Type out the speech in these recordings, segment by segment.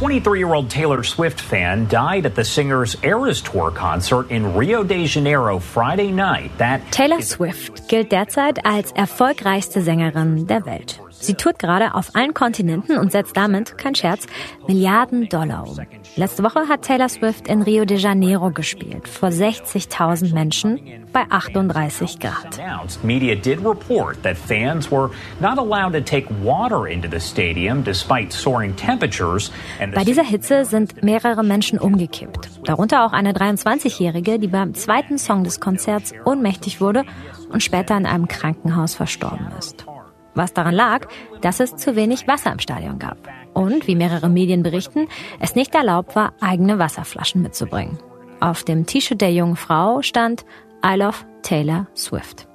23-year-old Taylor Swift fan died at the singer's Eras Tour concert in Rio de Janeiro Friday night. That Taylor Swift gilt derzeit als erfolgreichste Sängerin der Welt. Sie tourt gerade auf allen Kontinenten und setzt damit, kein Scherz, Milliarden Dollar um. Letzte Woche hat Taylor Swift in Rio de Janeiro gespielt, vor 60.000 Menschen bei 38 Grad. Media did report that fans were not allowed to take water into the stadium despite soaring temperatures. Bei dieser Hitze sind mehrere Menschen umgekippt. Darunter auch eine 23-Jährige, die beim zweiten Song des Konzerts ohnmächtig wurde und später in einem Krankenhaus verstorben ist was daran lag, dass es zu wenig Wasser im Stadion gab. Und, wie mehrere Medien berichten, es nicht erlaubt war, eigene Wasserflaschen mitzubringen. Auf dem T-Shirt der jungen Frau stand I love Taylor Swift.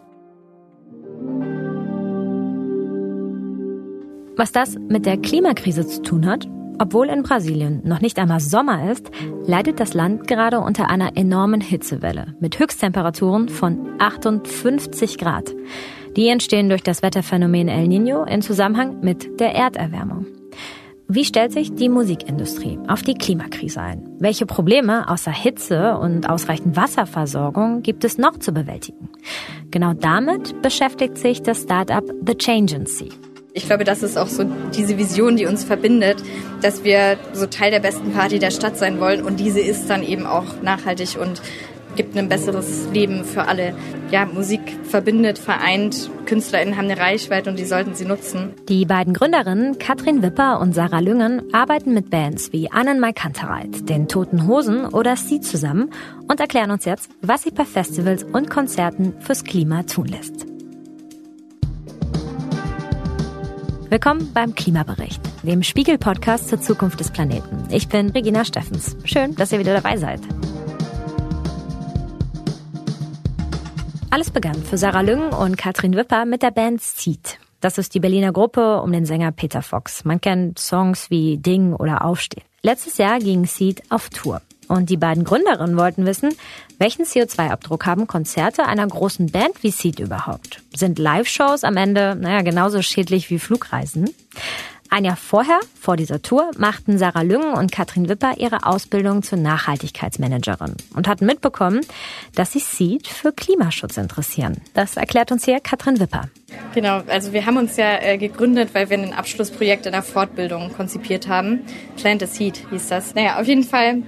Was das mit der Klimakrise zu tun hat? Obwohl in Brasilien noch nicht einmal Sommer ist, leidet das Land gerade unter einer enormen Hitzewelle mit Höchsttemperaturen von 58 Grad. Die entstehen durch das Wetterphänomen El Nino in Zusammenhang mit der Erderwärmung. Wie stellt sich die Musikindustrie auf die Klimakrise ein? Welche Probleme außer Hitze und ausreichend Wasserversorgung gibt es noch zu bewältigen? Genau damit beschäftigt sich das Startup The Changency. Ich glaube, das ist auch so diese Vision, die uns verbindet, dass wir so Teil der besten Party der Stadt sein wollen und diese ist dann eben auch nachhaltig und gibt ein besseres Leben für alle. Ja, Musik verbindet, vereint. KünstlerInnen haben eine Reichweite und die sollten sie nutzen. Die beiden Gründerinnen, Katrin Wipper und Sarah Lüngen, arbeiten mit Bands wie Annenmai Kantereit, den Toten Hosen oder Sie zusammen und erklären uns jetzt, was sich bei Festivals und Konzerten fürs Klima tun lässt. Willkommen beim Klimabericht, dem Spiegel-Podcast zur Zukunft des Planeten. Ich bin Regina Steffens. Schön, dass ihr wieder dabei seid. Alles begann für Sarah Lüng und Katrin Wipper mit der Band Seed. Das ist die Berliner Gruppe um den Sänger Peter Fox. Man kennt Songs wie Ding oder Aufstehen. Letztes Jahr ging Seed auf Tour. Und die beiden Gründerinnen wollten wissen, welchen CO2-Abdruck haben Konzerte einer großen Band wie Seed überhaupt? Sind Live-Shows am Ende, naja, genauso schädlich wie Flugreisen? Ein Jahr vorher, vor dieser Tour, machten Sarah Lüngen und Katrin Wipper ihre Ausbildung zur Nachhaltigkeitsmanagerin und hatten mitbekommen, dass sie Seed für Klimaschutz interessieren. Das erklärt uns hier Katrin Wipper. Genau, also wir haben uns ja äh, gegründet, weil wir ein Abschlussprojekt in der Fortbildung konzipiert haben. Plant a Seed hieß das. Naja, auf jeden Fall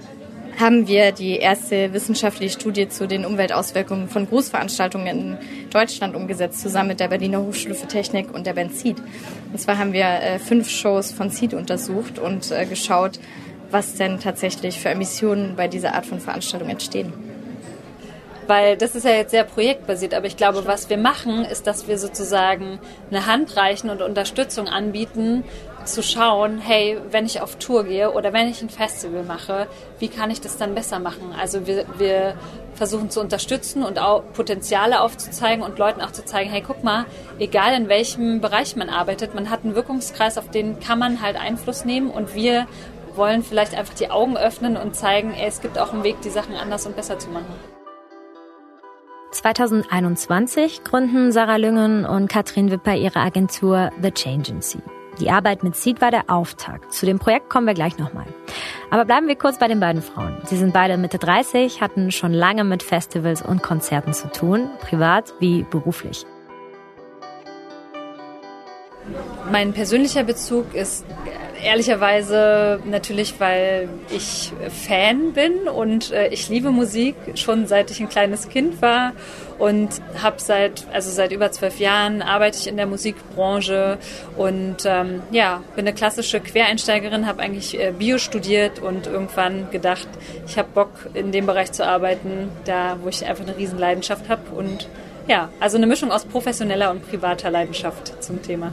haben wir die erste wissenschaftliche Studie zu den Umweltauswirkungen von Großveranstaltungen in Deutschland umgesetzt, zusammen mit der Berliner Hochschule für Technik und der Seed. Und zwar haben wir äh, fünf Shows von Seed untersucht und äh, geschaut, was denn tatsächlich für Emissionen bei dieser Art von Veranstaltung entstehen. Weil das ist ja jetzt sehr projektbasiert, aber ich glaube, was wir machen, ist, dass wir sozusagen eine Hand reichen und Unterstützung anbieten, zu schauen, hey, wenn ich auf Tour gehe oder wenn ich ein Festival mache, wie kann ich das dann besser machen? Also wir, wir versuchen zu unterstützen und auch Potenziale aufzuzeigen und Leuten auch zu zeigen, hey, guck mal, egal in welchem Bereich man arbeitet, man hat einen Wirkungskreis, auf den kann man halt Einfluss nehmen und wir wollen vielleicht einfach die Augen öffnen und zeigen, ey, es gibt auch einen Weg, die Sachen anders und besser zu machen. 2021 gründen Sarah Lüngen und Katrin Wipper ihre Agentur The Changency. Die Arbeit mit Seed war der Auftakt. Zu dem Projekt kommen wir gleich nochmal. Aber bleiben wir kurz bei den beiden Frauen. Sie sind beide Mitte 30, hatten schon lange mit Festivals und Konzerten zu tun, privat wie beruflich. Mein persönlicher Bezug ist ehrlicherweise natürlich, weil ich Fan bin und äh, ich liebe Musik schon seit ich ein kleines Kind war und habe seit also seit über zwölf Jahren arbeite ich in der Musikbranche und ähm, ja bin eine klassische Quereinsteigerin, habe eigentlich äh, Bio studiert und irgendwann gedacht, ich habe Bock in dem Bereich zu arbeiten, da wo ich einfach eine riesen Leidenschaft habe und ja, also eine Mischung aus professioneller und privater Leidenschaft zum Thema.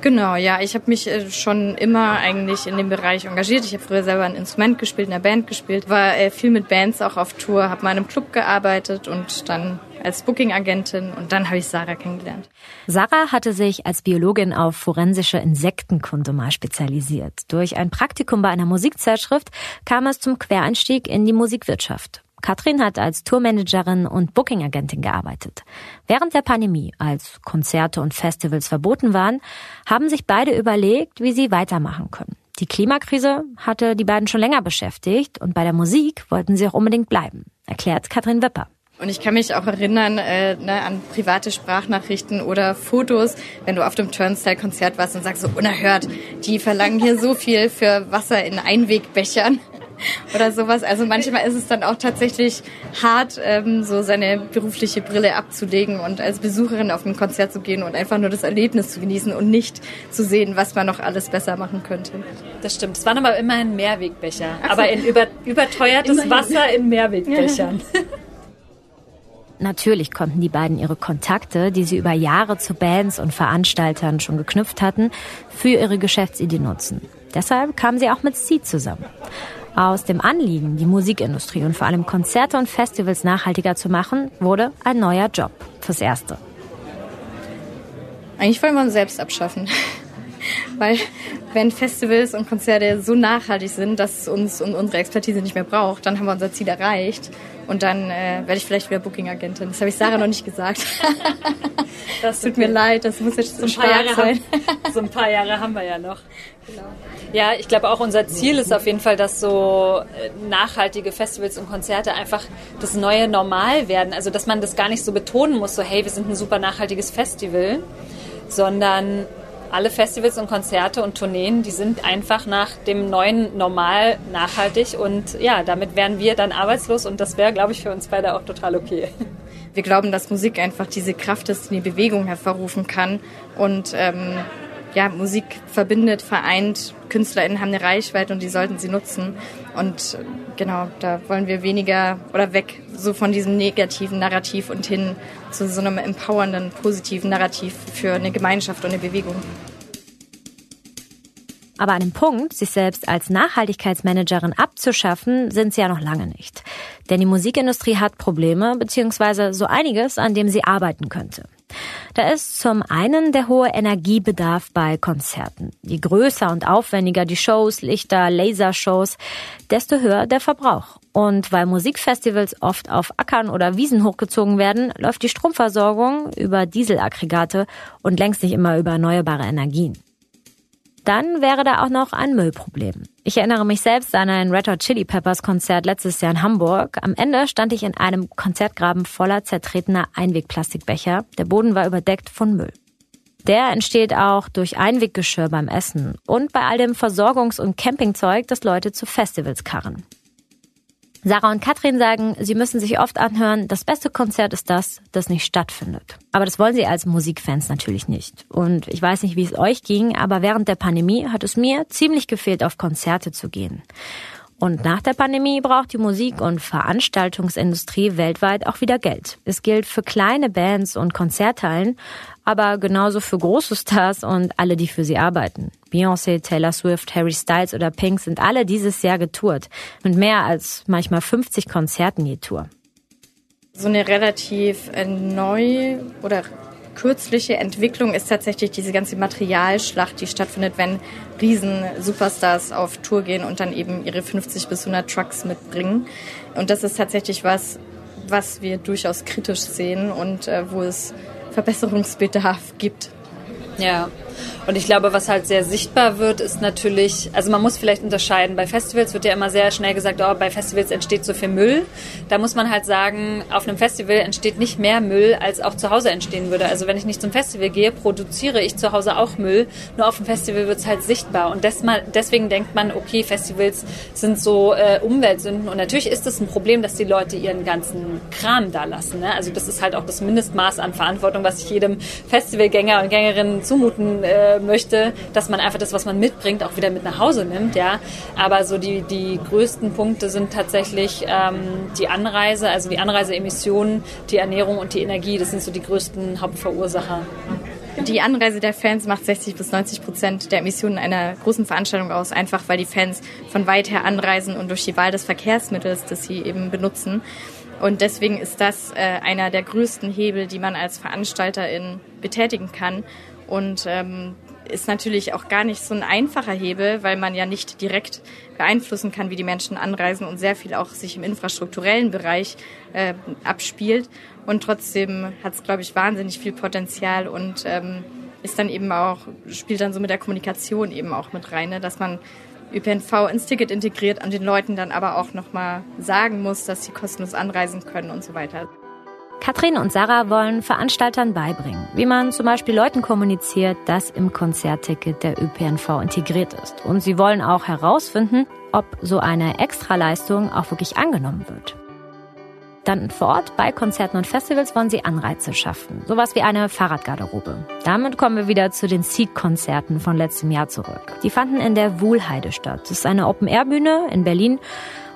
Genau, ja. Ich habe mich äh, schon immer eigentlich in dem Bereich engagiert. Ich habe früher selber ein Instrument gespielt, in der Band gespielt, war äh, viel mit Bands auch auf Tour, habe mal in einem Club gearbeitet und dann als Booking-Agentin und dann habe ich Sarah kennengelernt. Sarah hatte sich als Biologin auf forensische Insektenkunde mal spezialisiert. Durch ein Praktikum bei einer Musikzeitschrift kam es zum Quereinstieg in die Musikwirtschaft. Katrin hat als Tourmanagerin und Bookingagentin gearbeitet. Während der Pandemie, als Konzerte und Festivals verboten waren, haben sich beide überlegt, wie sie weitermachen können. Die Klimakrise hatte die beiden schon länger beschäftigt und bei der Musik wollten sie auch unbedingt bleiben, erklärt Katrin Wipper. Und ich kann mich auch erinnern äh, ne, an private Sprachnachrichten oder Fotos, wenn du auf dem Turnstyle-Konzert warst und sagst so unerhört, die verlangen hier so viel für Wasser in Einwegbechern oder sowas. Also manchmal ist es dann auch tatsächlich hart, ähm, so seine berufliche Brille abzulegen und als Besucherin auf ein Konzert zu gehen und einfach nur das Erlebnis zu genießen und nicht zu sehen, was man noch alles besser machen könnte. Das stimmt. Es waren aber immerhin Mehrwegbecher, so. aber in über, überteuertes immerhin. Wasser in Mehrwegbechern. Ja. Natürlich konnten die beiden ihre Kontakte, die sie über Jahre zu Bands und Veranstaltern schon geknüpft hatten, für ihre Geschäftsidee nutzen. Deshalb kamen sie auch mit Seed zusammen. Aus dem Anliegen, die Musikindustrie und vor allem Konzerte und Festivals nachhaltiger zu machen, wurde ein neuer Job fürs Erste. Eigentlich wollen wir uns selbst abschaffen. Weil wenn Festivals und Konzerte so nachhaltig sind, dass es uns und unsere Expertise nicht mehr braucht, dann haben wir unser Ziel erreicht. Und dann äh, werde ich vielleicht wieder Booking-Agentin. Das habe ich Sarah noch nicht gesagt. das tut mir leid, das muss jetzt so ein paar Jahre sein. Haben, so ein paar Jahre haben wir ja noch. Genau. Ja, ich glaube auch unser Ziel ist auf jeden Fall, dass so äh, nachhaltige Festivals und Konzerte einfach das neue Normal werden. Also dass man das gar nicht so betonen muss, so hey, wir sind ein super nachhaltiges Festival, sondern alle Festivals und Konzerte und Tourneen, die sind einfach nach dem neuen Normal nachhaltig. Und ja, damit wären wir dann arbeitslos. Und das wäre, glaube ich, für uns beide auch total okay. Wir glauben, dass Musik einfach diese Kraft ist, die Bewegung hervorrufen kann. Und ähm, ja, Musik verbindet, vereint. KünstlerInnen haben eine Reichweite und die sollten sie nutzen. Und genau, da wollen wir weniger oder weg so von diesem negativen Narrativ und hin zu so einem empowernden, positiven Narrativ für eine Gemeinschaft und eine Bewegung. Aber an dem Punkt, sich selbst als Nachhaltigkeitsmanagerin abzuschaffen, sind sie ja noch lange nicht. Denn die Musikindustrie hat Probleme, beziehungsweise so einiges, an dem sie arbeiten könnte. Da ist zum einen der hohe Energiebedarf bei Konzerten. Je größer und aufwendiger die Shows, Lichter, Lasershows, desto höher der Verbrauch. Und weil Musikfestivals oft auf Ackern oder Wiesen hochgezogen werden, läuft die Stromversorgung über Dieselaggregate und längst nicht immer über erneuerbare Energien. Dann wäre da auch noch ein Müllproblem. Ich erinnere mich selbst an ein Red Hot Chili Peppers Konzert letztes Jahr in Hamburg. Am Ende stand ich in einem Konzertgraben voller zertretener Einwegplastikbecher. Der Boden war überdeckt von Müll. Der entsteht auch durch Einweggeschirr beim Essen und bei all dem Versorgungs- und Campingzeug, das Leute zu Festivals karren. Sarah und Katrin sagen, sie müssen sich oft anhören, das beste Konzert ist das, das nicht stattfindet. Aber das wollen sie als Musikfans natürlich nicht. Und ich weiß nicht, wie es euch ging, aber während der Pandemie hat es mir ziemlich gefehlt, auf Konzerte zu gehen. Und nach der Pandemie braucht die Musik- und Veranstaltungsindustrie weltweit auch wieder Geld. Es gilt für kleine Bands und Konzerthallen, aber genauso für große Stars und alle, die für sie arbeiten. Beyoncé, Taylor Swift, Harry Styles oder Pink sind alle dieses Jahr getourt. Mit mehr als manchmal 50 Konzerten je Tour. So eine relativ äh, neu oder kürzliche Entwicklung ist tatsächlich diese ganze Materialschlacht, die stattfindet, wenn Riesen-Superstars auf Tour gehen und dann eben ihre 50 bis 100 Trucks mitbringen. Und das ist tatsächlich was, was wir durchaus kritisch sehen und äh, wo es Verbesserungsbedarf gibt. Ja, und ich glaube, was halt sehr sichtbar wird, ist natürlich, also man muss vielleicht unterscheiden. Bei Festivals wird ja immer sehr schnell gesagt, oh, bei Festivals entsteht so viel Müll. Da muss man halt sagen, auf einem Festival entsteht nicht mehr Müll, als auch zu Hause entstehen würde. Also wenn ich nicht zum Festival gehe, produziere ich zu Hause auch Müll. Nur auf dem Festival wird es halt sichtbar. Und deswegen denkt man, okay, Festivals sind so äh, Umweltsünden. Und natürlich ist es ein Problem, dass die Leute ihren ganzen Kram da lassen. Ne? Also das ist halt auch das Mindestmaß an Verantwortung, was ich jedem Festivalgänger und Gängerin zumuten äh, möchte, dass man einfach das, was man mitbringt, auch wieder mit nach Hause nimmt, ja. Aber so die, die größten Punkte sind tatsächlich ähm, die Anreise, also die Anreiseemissionen, die Ernährung und die Energie. Das sind so die größten Hauptverursacher. Die Anreise der Fans macht 60 bis 90 Prozent der Emissionen einer großen Veranstaltung aus, einfach weil die Fans von weit her anreisen und durch die Wahl des Verkehrsmittels, das sie eben benutzen. Und deswegen ist das äh, einer der größten Hebel, die man als Veranstalterin betätigen kann. Und ähm, ist natürlich auch gar nicht so ein einfacher Hebel, weil man ja nicht direkt beeinflussen kann, wie die Menschen anreisen und sehr viel auch sich im infrastrukturellen Bereich äh, abspielt. Und trotzdem hat es, glaube ich, wahnsinnig viel Potenzial und ähm, ist dann eben auch, spielt dann so mit der Kommunikation eben auch mit rein, ne? dass man ÖPNV ins Ticket integriert und den Leuten dann aber auch nochmal sagen muss, dass sie kostenlos anreisen können und so weiter. Katrin und Sarah wollen Veranstaltern beibringen, wie man zum Beispiel Leuten kommuniziert, dass im Konzertticket der ÖPNV integriert ist. Und sie wollen auch herausfinden, ob so eine Extraleistung auch wirklich angenommen wird. Dann vor Ort bei Konzerten und Festivals wollen sie Anreize schaffen. Sowas wie eine Fahrradgarderobe. Damit kommen wir wieder zu den Seed-Konzerten von letztem Jahr zurück. Die fanden in der Wuhlheide statt. Das ist eine Open-Air-Bühne in Berlin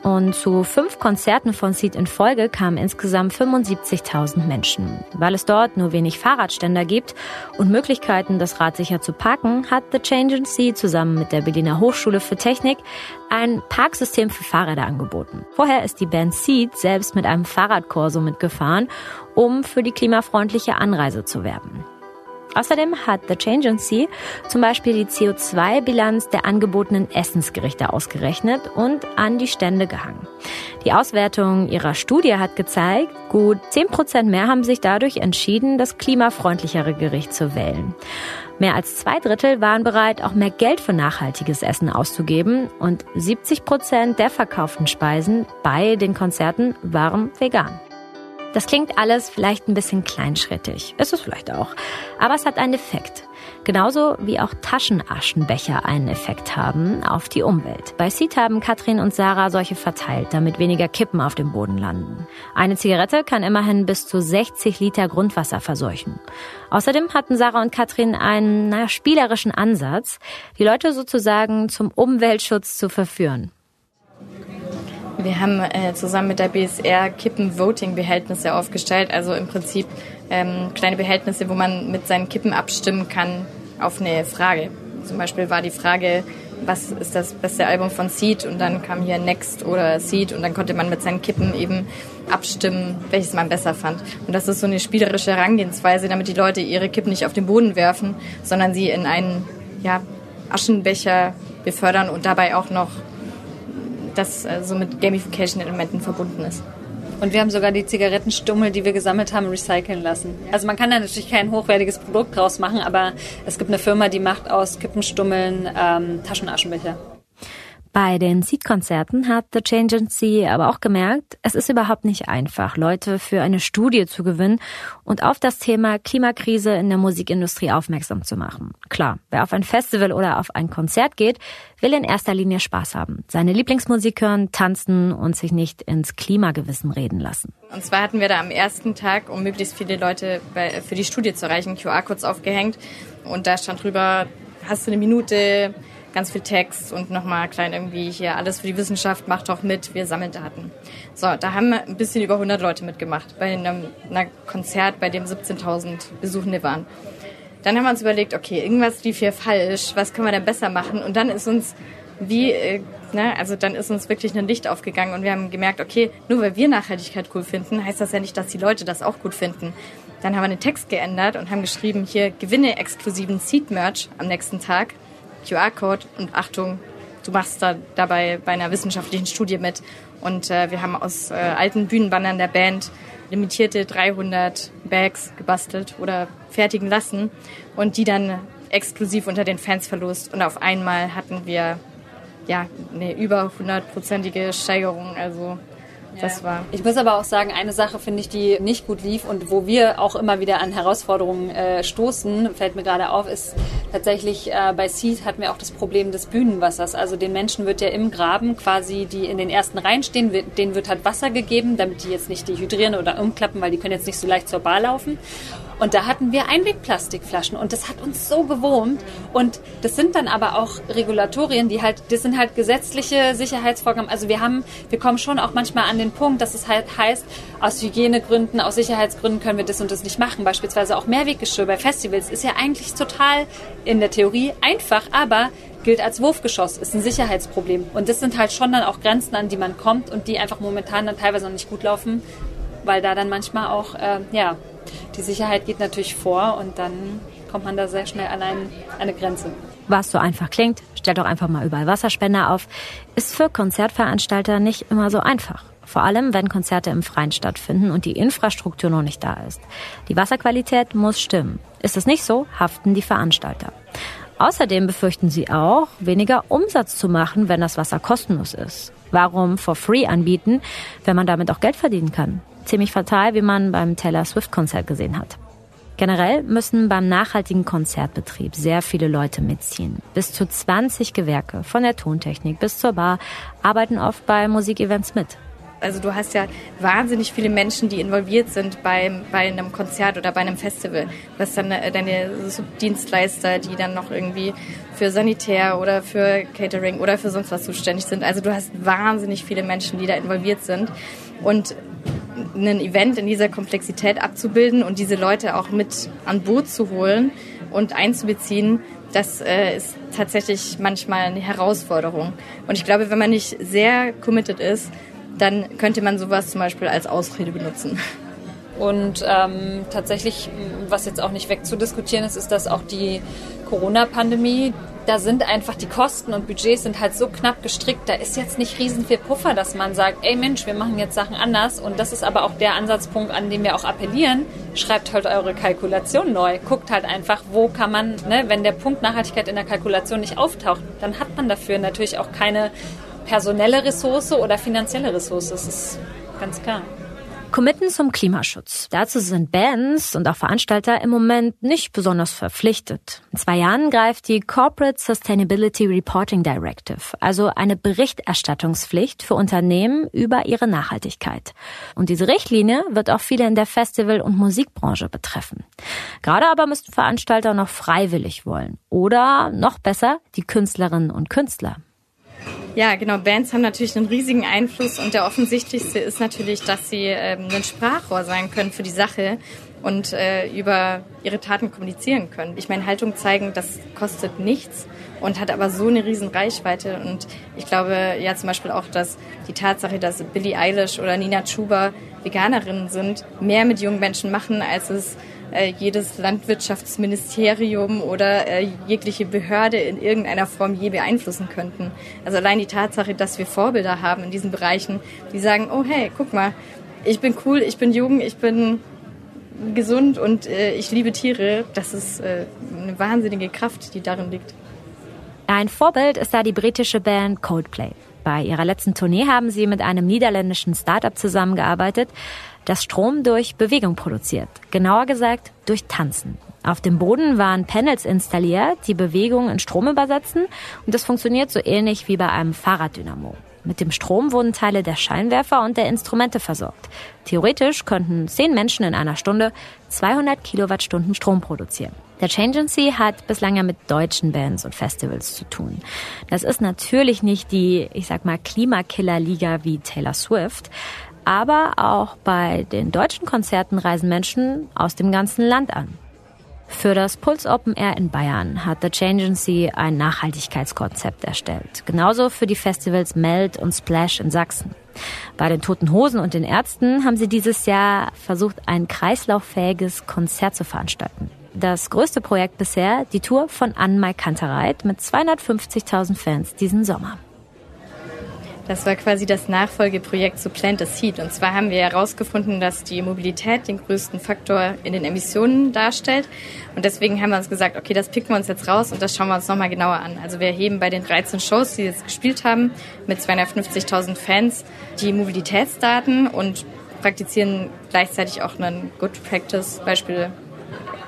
und zu fünf Konzerten von Seed in Folge kamen insgesamt 75.000 Menschen. Weil es dort nur wenig Fahrradständer gibt und Möglichkeiten, das Rad sicher zu parken, hat The Change Sea zusammen mit der Berliner Hochschule für Technik ein Parksystem für Fahrräder angeboten. Vorher ist die Band Seed selbst mit einem Fahrradkorso mitgefahren, um für die klimafreundliche Anreise zu werben. Außerdem hat The Change and Sea zum Beispiel die CO2-Bilanz der angebotenen Essensgerichte ausgerechnet und an die Stände gehangen. Die Auswertung ihrer Studie hat gezeigt, gut 10 Prozent mehr haben sich dadurch entschieden, das klimafreundlichere Gericht zu wählen. Mehr als zwei Drittel waren bereit, auch mehr Geld für nachhaltiges Essen auszugeben und 70 Prozent der verkauften Speisen bei den Konzerten waren vegan. Das klingt alles vielleicht ein bisschen kleinschrittig. Ist es vielleicht auch. Aber es hat einen Effekt. Genauso wie auch Taschenaschenbecher einen Effekt haben auf die Umwelt. Bei Seed haben Katrin und Sarah solche verteilt, damit weniger Kippen auf dem Boden landen. Eine Zigarette kann immerhin bis zu 60 Liter Grundwasser verseuchen. Außerdem hatten Sarah und Katrin einen naja, spielerischen Ansatz, die Leute sozusagen zum Umweltschutz zu verführen. Wir haben äh, zusammen mit der BSR Kippen-Voting-Behältnisse aufgestellt, also im Prinzip ähm, kleine Behältnisse, wo man mit seinen Kippen abstimmen kann auf eine Frage. Zum Beispiel war die Frage, was ist das beste Album von Seed? Und dann kam hier Next oder Seed und dann konnte man mit seinen Kippen eben abstimmen, welches man besser fand. Und das ist so eine spielerische Herangehensweise, damit die Leute ihre Kippen nicht auf den Boden werfen, sondern sie in einen ja, Aschenbecher befördern und dabei auch noch das äh, so mit Gamification-Elementen verbunden ist. Und wir haben sogar die Zigarettenstummel, die wir gesammelt haben, recyceln lassen. Also man kann da natürlich kein hochwertiges Produkt draus machen, aber es gibt eine Firma, die macht aus Kippenstummeln ähm, Taschenaschenbecher. Bei den Seed-Konzerten hat The Change Agency aber auch gemerkt, es ist überhaupt nicht einfach, Leute für eine Studie zu gewinnen und auf das Thema Klimakrise in der Musikindustrie aufmerksam zu machen. Klar, wer auf ein Festival oder auf ein Konzert geht, will in erster Linie Spaß haben, seine Lieblingsmusik hören, tanzen und sich nicht ins Klimagewissen reden lassen. Und zwar hatten wir da am ersten Tag, um möglichst viele Leute für die Studie zu erreichen, QR-Codes aufgehängt und da stand drüber, hast du eine Minute, ganz viel Text und nochmal klein irgendwie hier alles für die Wissenschaft, macht doch mit, wir sammeln Daten. So, da haben ein bisschen über 100 Leute mitgemacht bei einem, einem Konzert, bei dem 17.000 Besuchende waren. Dann haben wir uns überlegt, okay, irgendwas lief hier falsch, was können wir denn besser machen? Und dann ist uns wie, äh, ne, also dann ist uns wirklich ein Licht aufgegangen und wir haben gemerkt, okay, nur weil wir Nachhaltigkeit cool finden, heißt das ja nicht, dass die Leute das auch gut finden. Dann haben wir den Text geändert und haben geschrieben, hier gewinne exklusiven Seed-Merch am nächsten Tag. QR-Code und Achtung, du machst da dabei bei einer wissenschaftlichen Studie mit. Und äh, wir haben aus äh, alten Bühnenbannern der Band limitierte 300 Bags gebastelt oder fertigen lassen und die dann exklusiv unter den Fans verlost. Und auf einmal hatten wir ja eine über hundertprozentige Steigerung. Also das war. Ich muss aber auch sagen, eine Sache finde ich, die nicht gut lief und wo wir auch immer wieder an Herausforderungen äh, stoßen, fällt mir gerade auf, ist tatsächlich äh, bei Seed hatten wir auch das Problem des Bühnenwassers. Also den Menschen wird ja im Graben quasi, die in den ersten Reihen stehen, denen wird halt Wasser gegeben, damit die jetzt nicht dehydrieren oder umklappen, weil die können jetzt nicht so leicht zur Bar laufen. Und da hatten wir Einwegplastikflaschen und das hat uns so gewurmt. Und das sind dann aber auch Regulatorien, die halt, das sind halt gesetzliche Sicherheitsvorgaben. Also wir haben, wir kommen schon auch manchmal an den Punkt, dass es halt heißt, aus Hygienegründen, aus Sicherheitsgründen können wir das und das nicht machen. Beispielsweise auch Mehrweggeschirr bei Festivals ist ja eigentlich total in der Theorie einfach, aber gilt als Wurfgeschoss, ist ein Sicherheitsproblem. Und das sind halt schon dann auch Grenzen, an die man kommt und die einfach momentan dann teilweise noch nicht gut laufen, weil da dann manchmal auch, äh, ja, die Sicherheit geht natürlich vor und dann kommt man da sehr schnell an, ein, eine Grenze. was so einfach klingt, stellt doch einfach mal überall Wasserspender auf, ist für Konzertveranstalter nicht immer so einfach. Vor allem, wenn Konzerte im Freien stattfinden und die Infrastruktur noch nicht da ist. Die Wasserqualität muss stimmen. Ist es nicht so, haften die Veranstalter. Außerdem befürchten sie auch, weniger Umsatz zu machen, wenn das Wasser kostenlos ist. Warum for free anbieten, wenn man damit auch Geld verdienen kann? Ziemlich fatal, wie man beim Taylor Swift Konzert gesehen hat. Generell müssen beim nachhaltigen Konzertbetrieb sehr viele Leute mitziehen. Bis zu 20 Gewerke, von der Tontechnik bis zur Bar, arbeiten oft bei Musikevents mit. Also du hast ja wahnsinnig viele Menschen, die involviert sind beim, bei einem Konzert oder bei einem Festival. Du hast dann äh, deine Subdienstleister, die dann noch irgendwie für Sanitär oder für Catering oder für sonst was zuständig sind. Also du hast wahnsinnig viele Menschen, die da involviert sind. Und ein Event in dieser Komplexität abzubilden und diese Leute auch mit an Boot zu holen und einzubeziehen, das äh, ist tatsächlich manchmal eine Herausforderung. Und ich glaube, wenn man nicht sehr committed ist, dann könnte man sowas zum Beispiel als Ausrede benutzen. Und ähm, tatsächlich, was jetzt auch nicht wegzudiskutieren ist, ist, dass auch die Corona-Pandemie, da sind einfach die Kosten und Budgets sind halt so knapp gestrickt. Da ist jetzt nicht riesen viel Puffer, dass man sagt, ey Mensch, wir machen jetzt Sachen anders. Und das ist aber auch der Ansatzpunkt, an dem wir auch appellieren. Schreibt halt eure Kalkulation neu. Guckt halt einfach, wo kann man, ne, wenn der Punkt Nachhaltigkeit in der Kalkulation nicht auftaucht, dann hat man dafür natürlich auch keine personelle Ressource oder finanzielle Ressource. Das ist ganz klar. Committen zum Klimaschutz. Dazu sind Bands und auch Veranstalter im Moment nicht besonders verpflichtet. In zwei Jahren greift die Corporate Sustainability Reporting Directive, also eine Berichterstattungspflicht für Unternehmen über ihre Nachhaltigkeit. Und diese Richtlinie wird auch viele in der Festival- und Musikbranche betreffen. Gerade aber müssten Veranstalter noch freiwillig wollen. Oder noch besser, die Künstlerinnen und Künstler. Ja, genau. Bands haben natürlich einen riesigen Einfluss und der offensichtlichste ist natürlich, dass sie ähm, ein Sprachrohr sein können für die Sache und äh, über ihre Taten kommunizieren können. Ich meine, Haltung zeigen, das kostet nichts und hat aber so eine riesen Reichweite. Und ich glaube ja zum Beispiel auch, dass die Tatsache, dass Billie Eilish oder Nina Chuba Veganerinnen sind, mehr mit jungen Menschen machen, als es äh, jedes Landwirtschaftsministerium oder äh, jegliche Behörde in irgendeiner Form je beeinflussen könnten. Also allein die Tatsache, dass wir Vorbilder haben in diesen Bereichen, die sagen, oh hey, guck mal, ich bin cool, ich bin jung, ich bin gesund und äh, ich liebe Tiere, das ist eine wahnsinnige Kraft, die darin liegt. Ein Vorbild ist da die britische Band Coldplay. Bei ihrer letzten Tournee haben sie mit einem niederländischen Startup zusammengearbeitet, das Strom durch Bewegung produziert. Genauer gesagt durch Tanzen. Auf dem Boden waren Panels installiert, die Bewegung in Strom übersetzen und das funktioniert so ähnlich wie bei einem Fahrraddynamo. Mit dem Strom wurden Teile der Scheinwerfer und der Instrumente versorgt. Theoretisch könnten zehn Menschen in einer Stunde 200 Kilowattstunden Strom produzieren. Der Changency hat bislang ja mit deutschen Bands und Festivals zu tun. Das ist natürlich nicht die, ich sag mal, Klimakiller-Liga wie Taylor Swift, aber auch bei den deutschen Konzerten reisen Menschen aus dem ganzen Land an. Für das Puls Open Air in Bayern hat The Changency ein Nachhaltigkeitskonzept erstellt. Genauso für die Festivals Melt und Splash in Sachsen. Bei den Toten Hosen und den Ärzten haben sie dieses Jahr versucht, ein kreislauffähiges Konzert zu veranstalten. Das größte Projekt bisher, die Tour von Kantereit mit 250.000 Fans diesen Sommer. Das war quasi das Nachfolgeprojekt zu Plant a Seed. Und zwar haben wir herausgefunden, dass die Mobilität den größten Faktor in den Emissionen darstellt. Und deswegen haben wir uns gesagt, okay, das picken wir uns jetzt raus und das schauen wir uns nochmal genauer an. Also wir erheben bei den 13 Shows, die jetzt gespielt haben, mit 250.000 Fans die Mobilitätsdaten und praktizieren gleichzeitig auch einen Good Practice, Beispiel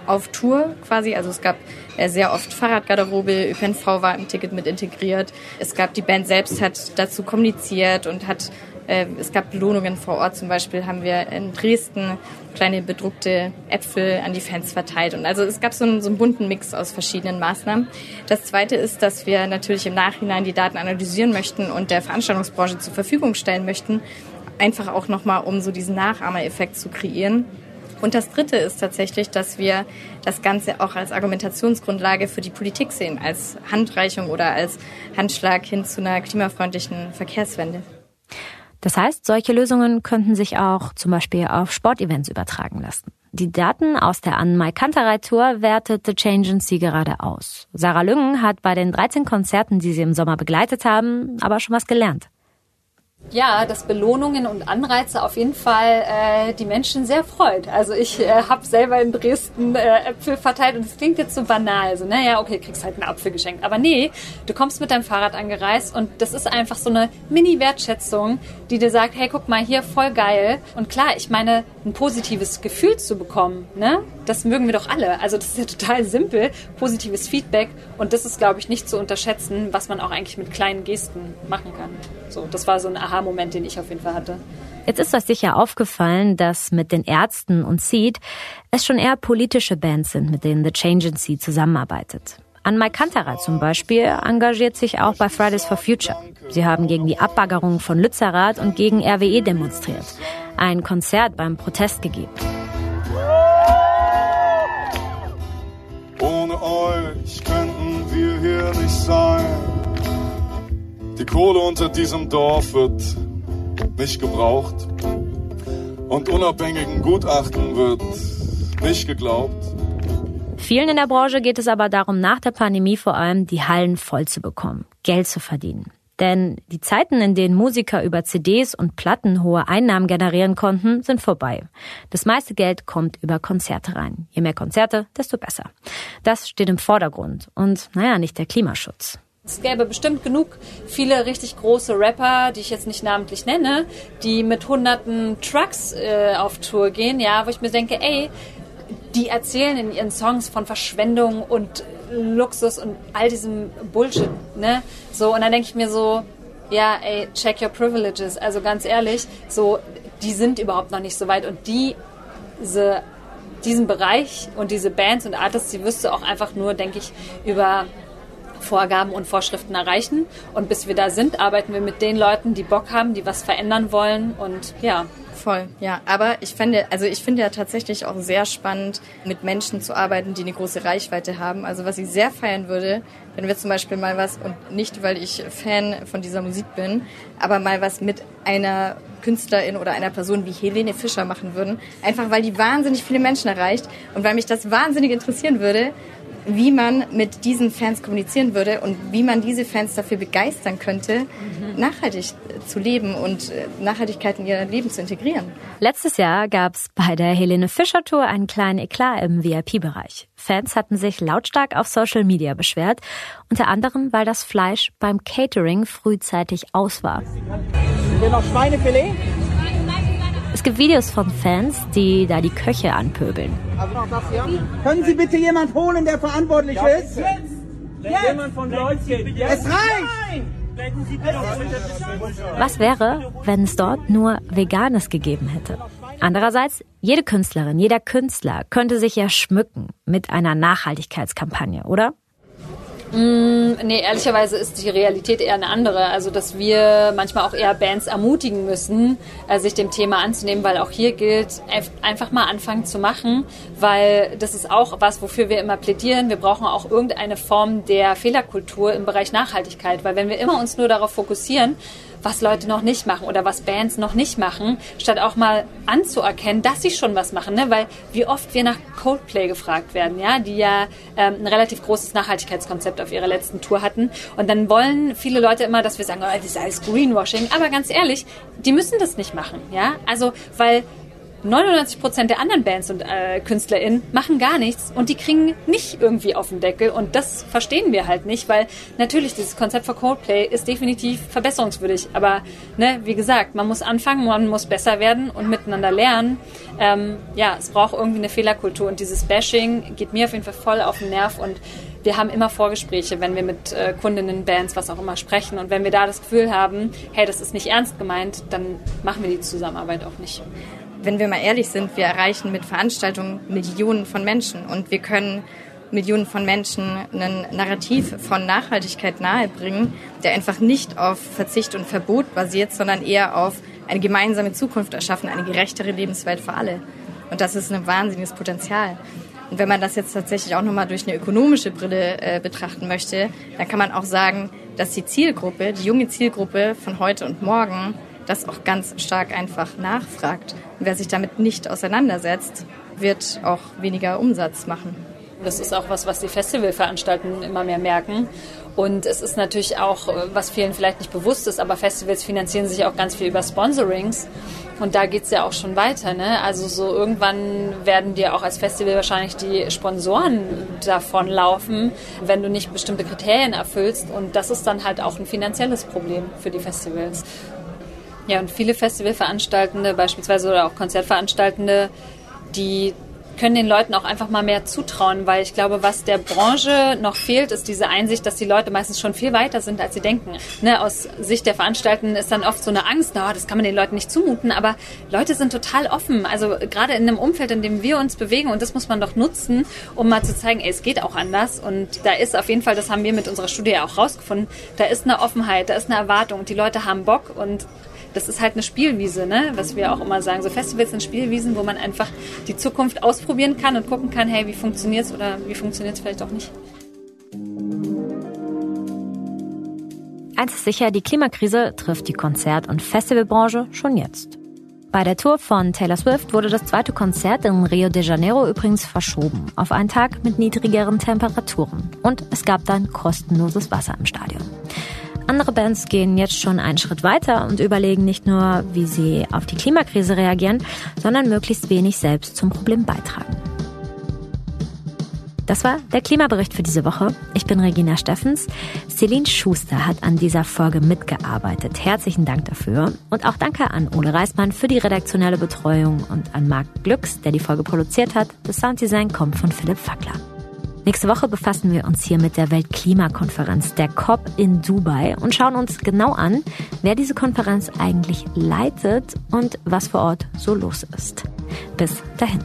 auf Tour quasi. Also es gab äh, sehr oft Fahrradgarderobe, ÖPNV war im Ticket mit integriert. Es gab, die Band selbst hat dazu kommuniziert und hat äh, es gab Belohnungen vor Ort. Zum Beispiel haben wir in Dresden kleine bedruckte Äpfel an die Fans verteilt. Und also es gab so einen, so einen bunten Mix aus verschiedenen Maßnahmen. Das Zweite ist, dass wir natürlich im Nachhinein die Daten analysieren möchten und der Veranstaltungsbranche zur Verfügung stellen möchten. Einfach auch nochmal, um so diesen Nachahmereffekt zu kreieren. Und das Dritte ist tatsächlich, dass wir das Ganze auch als Argumentationsgrundlage für die Politik sehen, als Handreichung oder als Handschlag hin zu einer klimafreundlichen Verkehrswende. Das heißt, solche Lösungen könnten sich auch zum Beispiel auf Sportevents übertragen lassen. Die Daten aus der Anmai Kanterei Tour wertet The Change Sie gerade aus. Sarah Lüngen hat bei den 13 Konzerten, die sie im Sommer begleitet haben, aber schon was gelernt. Ja, dass Belohnungen und Anreize auf jeden Fall äh, die Menschen sehr freut. Also ich äh, habe selber in Dresden äh, Äpfel verteilt und es klingt jetzt so banal, so naja, okay, kriegst halt einen Apfel geschenkt. Aber nee, du kommst mit deinem Fahrrad angereist und das ist einfach so eine Mini-Wertschätzung, die dir sagt, hey, guck mal, hier voll geil. Und klar, ich meine, ein positives Gefühl zu bekommen, ne? Das mögen wir doch alle. Also das ist ja total simpel, positives Feedback und das ist, glaube ich, nicht zu unterschätzen, was man auch eigentlich mit kleinen Gesten machen kann. So, das war so ein Aha-Moment, den ich auf jeden Fall hatte. Jetzt ist euch sicher aufgefallen, dass mit den Ärzten und Seed es schon eher politische Bands sind, mit denen The Change in Seed zusammenarbeitet. Anmai Kanterer zum Beispiel engagiert sich auch bei Fridays for Future. Sie haben gegen die Abbaggerung von Lützerath und gegen RWE demonstriert. Ein Konzert beim Protest gegeben. Die Kohle unter diesem Dorf wird nicht gebraucht und unabhängigen Gutachten wird nicht geglaubt. Vielen in der Branche geht es aber darum, nach der Pandemie vor allem die Hallen voll zu bekommen, Geld zu verdienen. Denn die Zeiten, in denen Musiker über CDs und Platten hohe Einnahmen generieren konnten, sind vorbei. Das meiste Geld kommt über Konzerte rein. Je mehr Konzerte, desto besser. Das steht im Vordergrund. Und naja, nicht der Klimaschutz. Es gäbe bestimmt genug viele richtig große Rapper, die ich jetzt nicht namentlich nenne, die mit hunderten Trucks äh, auf Tour gehen, ja, wo ich mir denke, ey, die erzählen in ihren Songs von Verschwendung und Luxus und all diesem Bullshit, ne? So, und dann denke ich mir so, ja, ey, check your privileges. Also ganz ehrlich, so, die sind überhaupt noch nicht so weit und die, diese, diesen Bereich und diese Bands und Artists, die du auch einfach nur, denke ich, über Vorgaben und Vorschriften erreichen. Und bis wir da sind, arbeiten wir mit den Leuten, die Bock haben, die was verändern wollen. Und ja. Voll, ja. Aber ich finde, also ich finde ja tatsächlich auch sehr spannend, mit Menschen zu arbeiten, die eine große Reichweite haben. Also was ich sehr feiern würde, wenn wir zum Beispiel mal was, und nicht weil ich Fan von dieser Musik bin, aber mal was mit einer Künstlerin oder einer Person wie Helene Fischer machen würden. Einfach weil die wahnsinnig viele Menschen erreicht und weil mich das wahnsinnig interessieren würde, wie man mit diesen Fans kommunizieren würde und wie man diese Fans dafür begeistern könnte, mhm. nachhaltig zu leben und äh, Nachhaltigkeit in ihr Leben zu integrieren. Letztes Jahr gab es bei der Helene Fischer Tour einen kleinen Eklat im VIP-Bereich. Fans hatten sich lautstark auf Social Media beschwert, unter anderem, weil das Fleisch beim Catering frühzeitig aus war. Hier noch Schweinefilet? Es gibt Videos von Fans, die da die Köche anpöbeln. Können Sie bitte jemand holen, der verantwortlich ja, ist? Jetzt! Jetzt! Jemand von Leutchen. Es reicht! Was wäre, wenn es dort nur Veganes gegeben hätte? Andererseits, jede Künstlerin, jeder Künstler könnte sich ja schmücken mit einer Nachhaltigkeitskampagne, oder? Mm, nee, ehrlicherweise ist die Realität eher eine andere. Also, dass wir manchmal auch eher Bands ermutigen müssen, äh, sich dem Thema anzunehmen, weil auch hier gilt, einfach mal anfangen zu machen, weil das ist auch was, wofür wir immer plädieren. Wir brauchen auch irgendeine Form der Fehlerkultur im Bereich Nachhaltigkeit, weil wenn wir immer uns nur darauf fokussieren, was Leute noch nicht machen oder was Bands noch nicht machen, statt auch mal anzuerkennen, dass sie schon was machen. Ne? Weil wie oft wir nach Coldplay gefragt werden, ja, die ja ähm, ein relativ großes Nachhaltigkeitskonzept auf ihrer letzten Tour hatten. Und dann wollen viele Leute immer, dass wir sagen, oh, das ist alles Greenwashing. Aber ganz ehrlich, die müssen das nicht machen, ja. Also weil 99 Prozent der anderen Bands und äh, KünstlerInnen machen gar nichts und die kriegen nicht irgendwie auf den Deckel und das verstehen wir halt nicht, weil natürlich dieses Konzept für Coldplay ist definitiv verbesserungswürdig, aber ne, wie gesagt, man muss anfangen, man muss besser werden und miteinander lernen. Ähm, ja, es braucht irgendwie eine Fehlerkultur und dieses Bashing geht mir auf jeden Fall voll auf den Nerv und wir haben immer Vorgespräche, wenn wir mit äh, Kundinnen, Bands, was auch immer sprechen und wenn wir da das Gefühl haben, hey, das ist nicht ernst gemeint, dann machen wir die Zusammenarbeit auch nicht wenn wir mal ehrlich sind, wir erreichen mit Veranstaltungen Millionen von Menschen und wir können Millionen von Menschen ein Narrativ von Nachhaltigkeit nahebringen, der einfach nicht auf Verzicht und Verbot basiert, sondern eher auf eine gemeinsame Zukunft erschaffen, eine gerechtere Lebenswelt für alle. Und das ist ein wahnsinniges Potenzial. Und wenn man das jetzt tatsächlich auch nochmal durch eine ökonomische Brille äh, betrachten möchte, dann kann man auch sagen, dass die Zielgruppe, die junge Zielgruppe von heute und morgen, das auch ganz stark einfach nachfragt. Wer sich damit nicht auseinandersetzt, wird auch weniger Umsatz machen. Das ist auch was, was die Festivalveranstaltenden immer mehr merken. Und es ist natürlich auch, was vielen vielleicht nicht bewusst ist, aber Festivals finanzieren sich auch ganz viel über Sponsorings. Und da geht es ja auch schon weiter. Ne? Also so irgendwann werden dir auch als Festival wahrscheinlich die Sponsoren davon laufen, wenn du nicht bestimmte Kriterien erfüllst. Und das ist dann halt auch ein finanzielles Problem für die Festivals. Ja, und viele Festivalveranstaltende beispielsweise oder auch Konzertveranstaltende, die können den Leuten auch einfach mal mehr zutrauen, weil ich glaube, was der Branche noch fehlt, ist diese Einsicht, dass die Leute meistens schon viel weiter sind, als sie denken. Ne, aus Sicht der Veranstaltenden ist dann oft so eine Angst, no, das kann man den Leuten nicht zumuten, aber Leute sind total offen. Also gerade in einem Umfeld, in dem wir uns bewegen und das muss man doch nutzen, um mal zu zeigen, ey, es geht auch anders und da ist auf jeden Fall, das haben wir mit unserer Studie auch rausgefunden, da ist eine Offenheit, da ist eine Erwartung, die Leute haben Bock und das ist halt eine Spielwiese, ne? was wir auch immer sagen. So Festivals sind Spielwiesen, wo man einfach die Zukunft ausprobieren kann und gucken kann, hey, wie funktioniert es oder wie funktioniert es vielleicht auch nicht. Eins ist sicher, die Klimakrise trifft die Konzert- und Festivalbranche schon jetzt. Bei der Tour von Taylor Swift wurde das zweite Konzert in Rio de Janeiro übrigens verschoben auf einen Tag mit niedrigeren Temperaturen. Und es gab dann kostenloses Wasser im Stadion. Andere Bands gehen jetzt schon einen Schritt weiter und überlegen nicht nur, wie sie auf die Klimakrise reagieren, sondern möglichst wenig selbst zum Problem beitragen. Das war der Klimabericht für diese Woche. Ich bin Regina Steffens. Celine Schuster hat an dieser Folge mitgearbeitet. Herzlichen Dank dafür. Und auch danke an Ole Reismann für die redaktionelle Betreuung und an Marc Glücks, der die Folge produziert hat. Das Sounddesign kommt von Philipp Fackler. Nächste Woche befassen wir uns hier mit der Weltklimakonferenz, der COP in Dubai und schauen uns genau an, wer diese Konferenz eigentlich leitet und was vor Ort so los ist. Bis dahin.